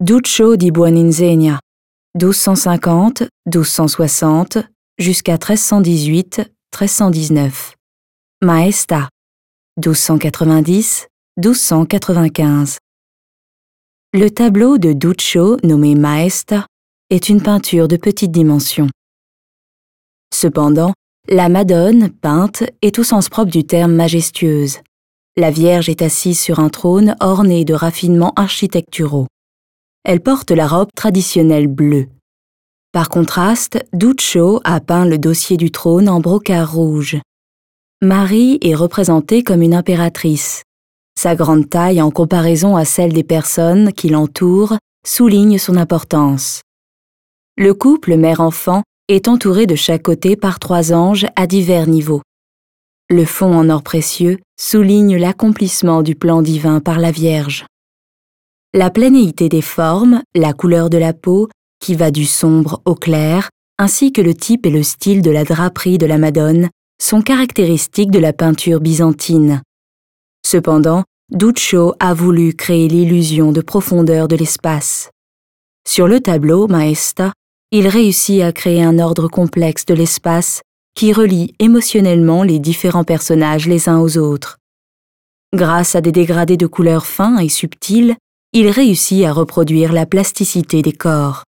Duccio di Buoninsegna, 1250-1260 jusqu'à 1318-1319. Maesta, 1290-1295. Le tableau de Duccio, nommé Maesta, est une peinture de petite dimension. Cependant, la Madone, peinte, est au sens propre du terme majestueuse. La Vierge est assise sur un trône orné de raffinements architecturaux. Elle porte la robe traditionnelle bleue. Par contraste, Duccio a peint le dossier du trône en brocart rouge. Marie est représentée comme une impératrice. Sa grande taille en comparaison à celle des personnes qui l'entourent souligne son importance. Le couple mère-enfant est entouré de chaque côté par trois anges à divers niveaux. Le fond en or précieux souligne l'accomplissement du plan divin par la Vierge. La planéité des formes, la couleur de la peau, qui va du sombre au clair, ainsi que le type et le style de la draperie de la Madone, sont caractéristiques de la peinture byzantine. Cependant, Duccio a voulu créer l'illusion de profondeur de l'espace. Sur le tableau Maesta, il réussit à créer un ordre complexe de l'espace qui relie émotionnellement les différents personnages les uns aux autres. Grâce à des dégradés de couleurs fins et subtils, il réussit à reproduire la plasticité des corps.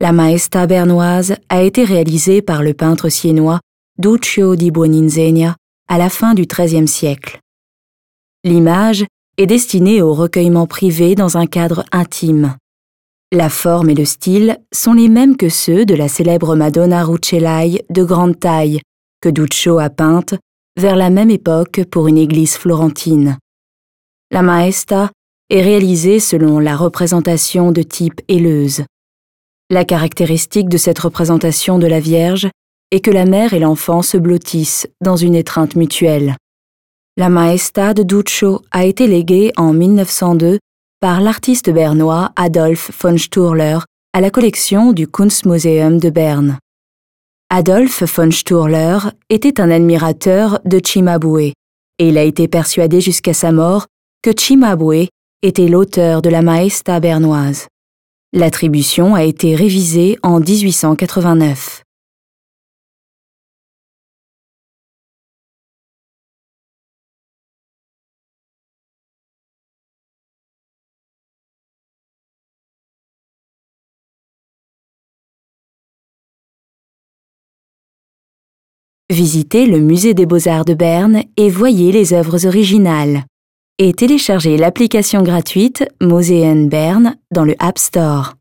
La Maesta bernoise a été réalisée par le peintre siennois Duccio di Buoninsegna à la fin du XIIIe siècle. L'image est destinée au recueillement privé dans un cadre intime. La forme et le style sont les mêmes que ceux de la célèbre Madonna Rucellai de grande taille que Duccio a peinte vers la même époque pour une église florentine. La Maesta est réalisée selon la représentation de type aileuse. La caractéristique de cette représentation de la Vierge est que la mère et l'enfant se blottissent dans une étreinte mutuelle. La Maesta de Duccio a été léguée en 1902 par l'artiste bernois Adolphe von Sturler à la collection du Kunstmuseum de Berne. Adolphe von Sturler était un admirateur de Cimabue et il a été persuadé jusqu'à sa mort que Cimabue était l'auteur de la Maesta bernoise. L'attribution a été révisée en 1889. Visitez le Musée des beaux-arts de Berne et voyez les œuvres originales et téléchargez l'application gratuite Moseen Berne dans le App Store.